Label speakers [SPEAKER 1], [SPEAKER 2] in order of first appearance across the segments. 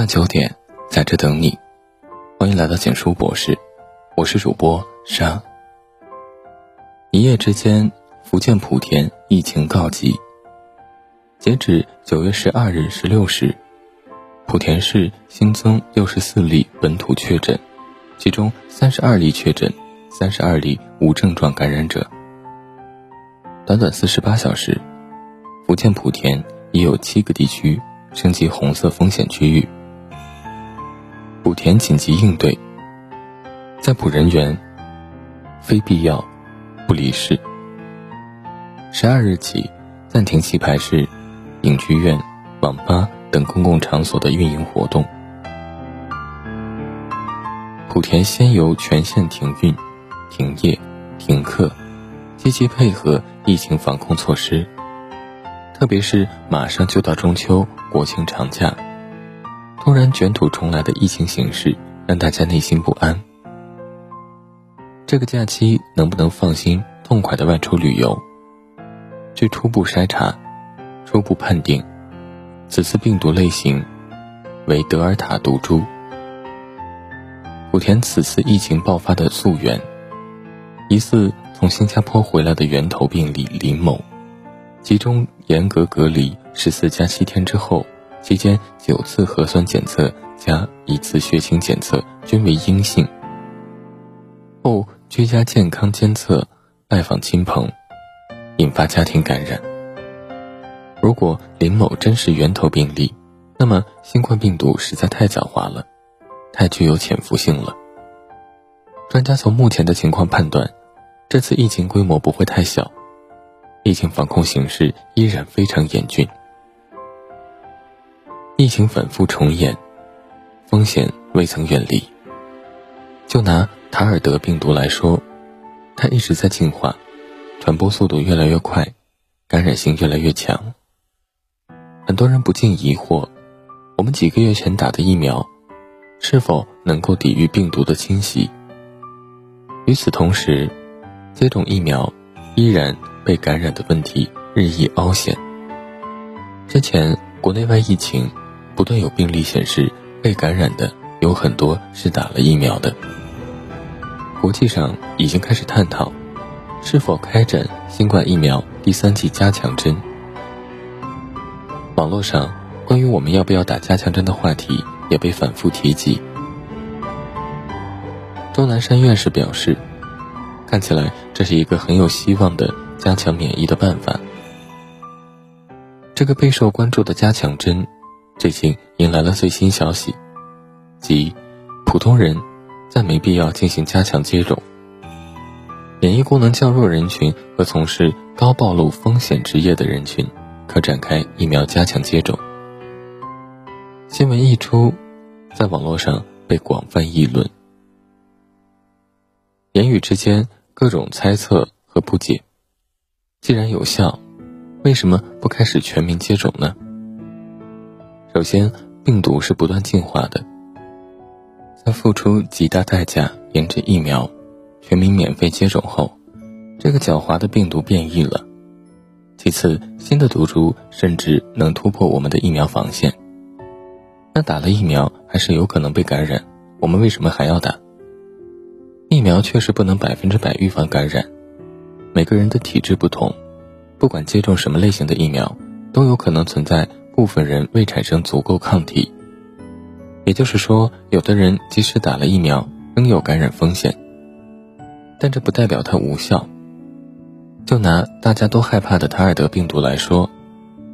[SPEAKER 1] 晚九点，在这等你。欢迎来到简书博士，我是主播沙。一夜之间，福建莆田疫情告急。截止九月十二日十六时，莆田市新增六十四例本土确诊，其中三十二例确诊，三十二例无症状感染者。短短四十八小时，福建莆田已有七个地区。升级红色风险区域。莆田紧急应对，在补人员，非必要不离市。十二日起暂停棋牌室、影剧院、网吧等公共场所的运营活动。莆田先由全线停运、停业、停课，积极配合疫情防控措施。特别是马上就到中秋。国庆长假，突然卷土重来的疫情形势让大家内心不安。这个假期能不能放心痛快的外出旅游？据初步筛查，初步判定，此次病毒类型为德尔塔毒株。莆田此次疫情爆发的溯源，疑似从新加坡回来的源头病例林某，集中严格隔离。十四加七天之后，期间九次核酸检测加一次血清检测均为阴性。后居家健康监测，拜访亲朋，引发家庭感染。如果林某真是源头病例，那么新冠病毒实在太狡猾了，太具有潜伏性了。专家从目前的情况判断，这次疫情规模不会太小，疫情防控形势依然非常严峻。疫情反复重演，风险未曾远离。就拿塔尔德病毒来说，它一直在进化，传播速度越来越快，感染性越来越强。很多人不禁疑惑：我们几个月前打的疫苗，是否能够抵御病毒的侵袭？与此同时，接种疫苗依然被感染的问题日益凹显。之前国内外疫情。不断有病例显示，被感染的有很多是打了疫苗的。国际上已经开始探讨，是否开展新冠疫苗第三剂加强针。网络上关于我们要不要打加强针的话题也被反复提及。钟南山院士表示，看起来这是一个很有希望的加强免疫的办法。这个备受关注的加强针。最近迎来了最新消息，即普通人暂没必要进行加强接种，免疫功能较弱人群和从事高暴露风险职业的人群可展开疫苗加强接种。新闻一出，在网络上被广泛议论，言语之间各种猜测和不解。既然有效，为什么不开始全民接种呢？首先，病毒是不断进化的，在付出极大代价研制疫苗、全民免费接种后，这个狡猾的病毒变异了。其次，新的毒株甚至能突破我们的疫苗防线。那打了疫苗还是有可能被感染，我们为什么还要打？疫苗确实不能百分之百预防感染，每个人的体质不同，不管接种什么类型的疫苗，都有可能存在。部分人未产生足够抗体，也就是说，有的人即使打了疫苗，仍有感染风险。但这不代表它无效。就拿大家都害怕的塔尔德病毒来说，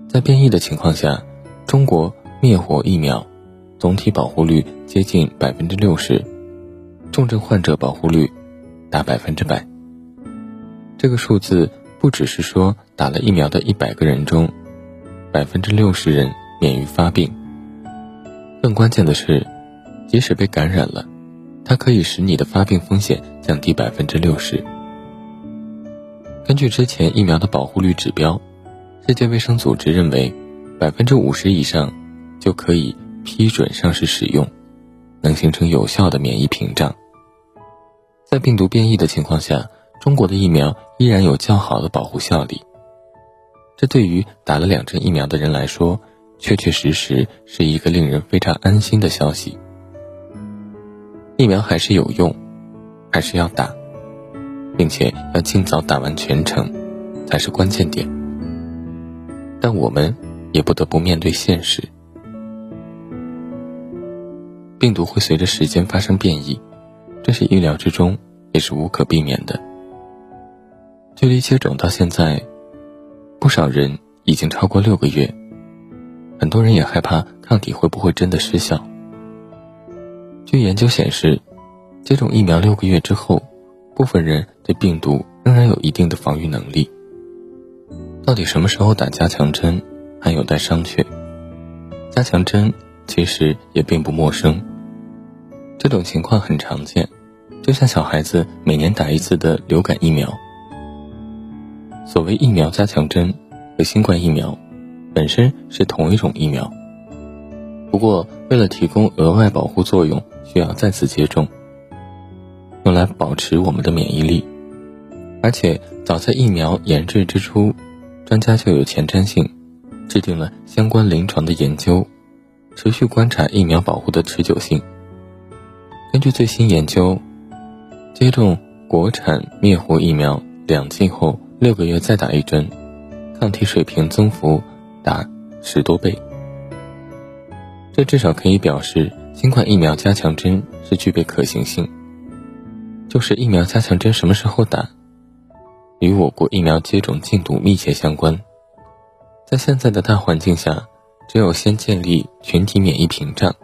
[SPEAKER 1] 在变异的情况下，中国灭活疫苗总体保护率接近百分之六十，重症患者保护率达百分之百。这个数字不只是说打了疫苗的一百个人中。百分之六十人免于发病。更关键的是，即使被感染了，它可以使你的发病风险降低百分之六十。根据之前疫苗的保护率指标，世界卫生组织认为，百分之五十以上就可以批准上市使用，能形成有效的免疫屏障。在病毒变异的情况下，中国的疫苗依然有较好的保护效力。这对于打了两针疫苗的人来说，确确实实是一个令人非常安心的消息。疫苗还是有用，还是要打，并且要尽早打完全程，才是关键点。但我们也不得不面对现实，病毒会随着时间发生变异，这是意料之中，也是无可避免的。距离接种到现在，不少人已经超过六个月，很多人也害怕抗体会不会真的失效。据研究显示，接种疫苗六个月之后，部分人对病毒仍然有一定的防御能力。到底什么时候打加强针，还有待商榷。加强针其实也并不陌生，这种情况很常见，就像小孩子每年打一次的流感疫苗。所谓疫苗加强针和新冠疫苗本身是同一种疫苗，不过为了提供额外保护作用。需要再次接种，用来保持我们的免疫力。而且早在疫苗研制之初，专家就有前瞻性，制定了相关临床的研究，持续观察疫苗保护的持久性。根据最新研究，接种国产灭活疫苗两剂后六个月再打一针，抗体水平增幅达十多倍。这至少可以表示。新冠疫苗加强针是具备可行性，就是疫苗加强针什么时候打，与我国疫苗接种进度密切相关。在现在的大环境下，只有先建立群体免疫屏障，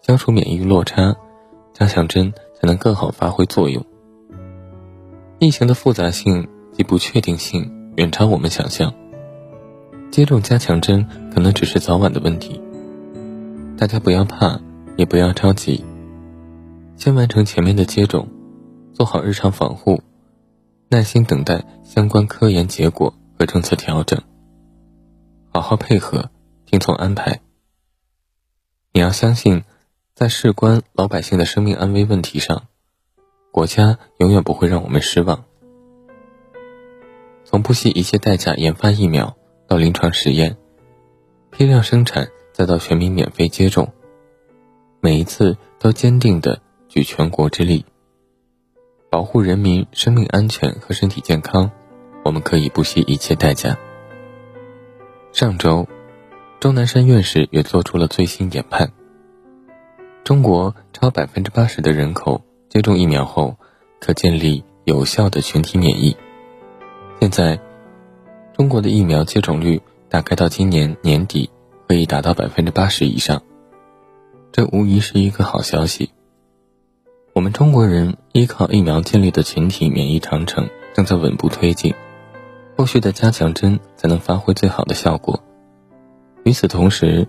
[SPEAKER 1] 消除免疫落差，加强针才能更好发挥作用。疫情的复杂性及不确定性远超我们想象，接种加强针可能只是早晚的问题，大家不要怕。也不要着急，先完成前面的接种，做好日常防护，耐心等待相关科研结果和政策调整，好好配合，听从安排。你要相信，在事关老百姓的生命安危问题上，国家永远不会让我们失望。从不惜一切代价研发疫苗，到临床实验，批量生产，再到全民免费接种。每一次都坚定地举全国之力，保护人民生命安全和身体健康，我们可以不惜一切代价。上周，钟南山院士也做出了最新研判：中国超百分之八十的人口接种疫苗后，可建立有效的群体免疫。现在，中国的疫苗接种率大概到今年年底可以达到百分之八十以上。这无疑是一个好消息。我们中国人依靠疫苗建立的群体免疫长城正在稳步推进，后续的加强针才能发挥最好的效果。与此同时，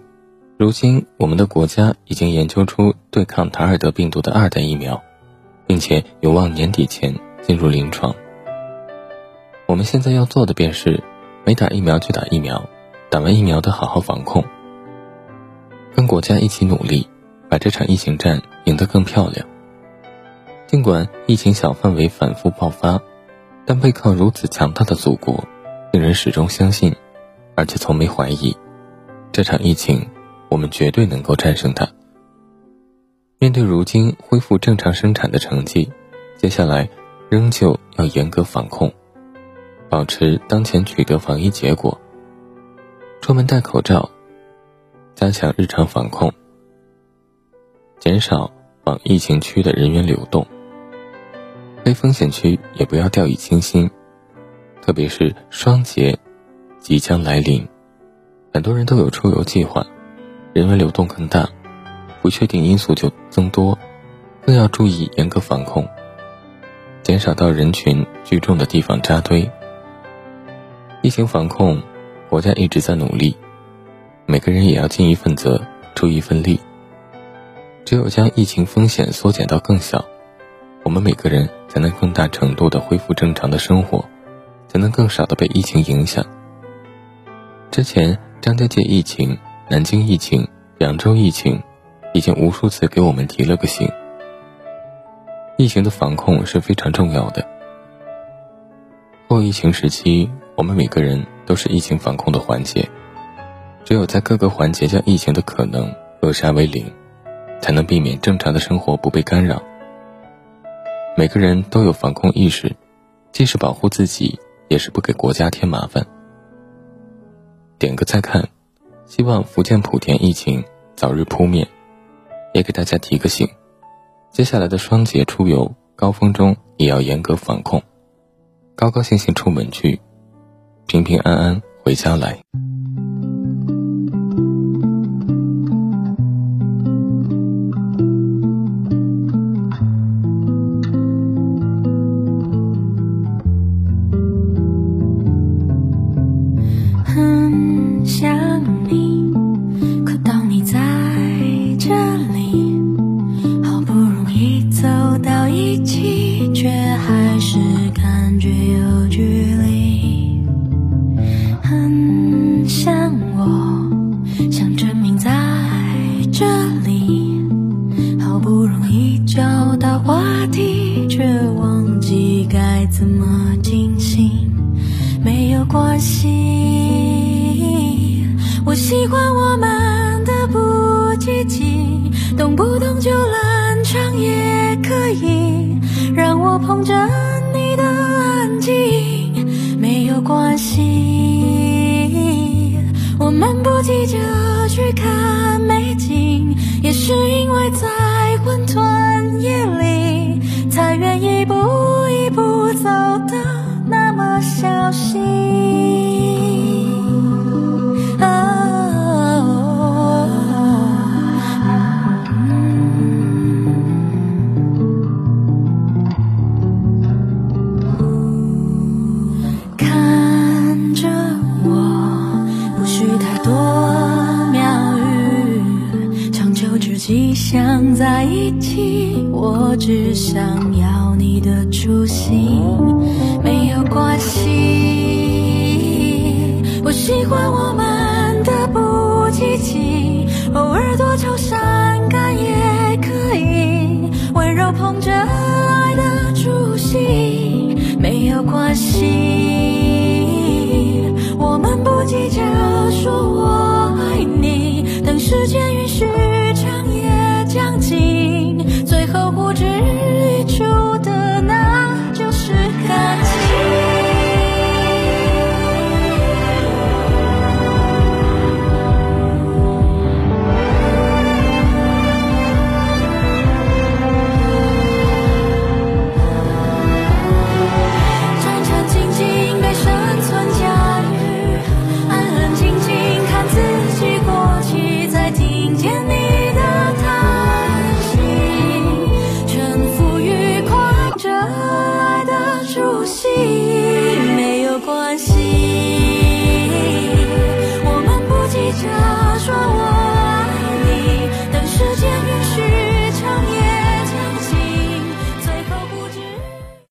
[SPEAKER 1] 如今我们的国家已经研究出对抗塔尔德病毒的二代疫苗，并且有望年底前进入临床。我们现在要做的便是，没打疫苗就打疫苗，打完疫苗的好好防控。跟国家一起努力，把这场疫情战赢得更漂亮。尽管疫情小范围反复爆发，但背靠如此强大的祖国，令人始终相信，而且从没怀疑，这场疫情我们绝对能够战胜它。面对如今恢复正常生产的成绩，接下来仍旧要严格防控，保持当前取得防疫结果。出门戴口罩。加强日常防控，减少往疫情区的人员流动。非风险区也不要掉以轻心，特别是双节即将来临，很多人都有出游计划，人员流动更大，不确定因素就增多，更要注意严格防控，减少到人群聚众的地方扎堆。疫情防控，国家一直在努力。每个人也要尽一份责，出一份力。只有将疫情风险缩减到更小，我们每个人才能更大程度的恢复正常的生活，才能更少的被疫情影响。之前张家界疫情、南京疫情、扬州疫情，已经无数次给我们提了个醒。疫情的防控是非常重要的。后疫情时期，我们每个人都是疫情防控的环节。只有在各个环节将疫情的可能扼杀为零，才能避免正常的生活不被干扰。每个人都有防控意识，既是保护自己，也是不给国家添麻烦。点个再看，希望福建莆田疫情早日扑灭，也给大家提个醒：接下来的双节出游高峰中也要严格防控，高高兴兴出门去，平平安安回家来。
[SPEAKER 2] 动不动就冷场也可以，让我捧着你的安静，没有关系，我们不急着去看美景，也是因为不行没有关系。我喜欢我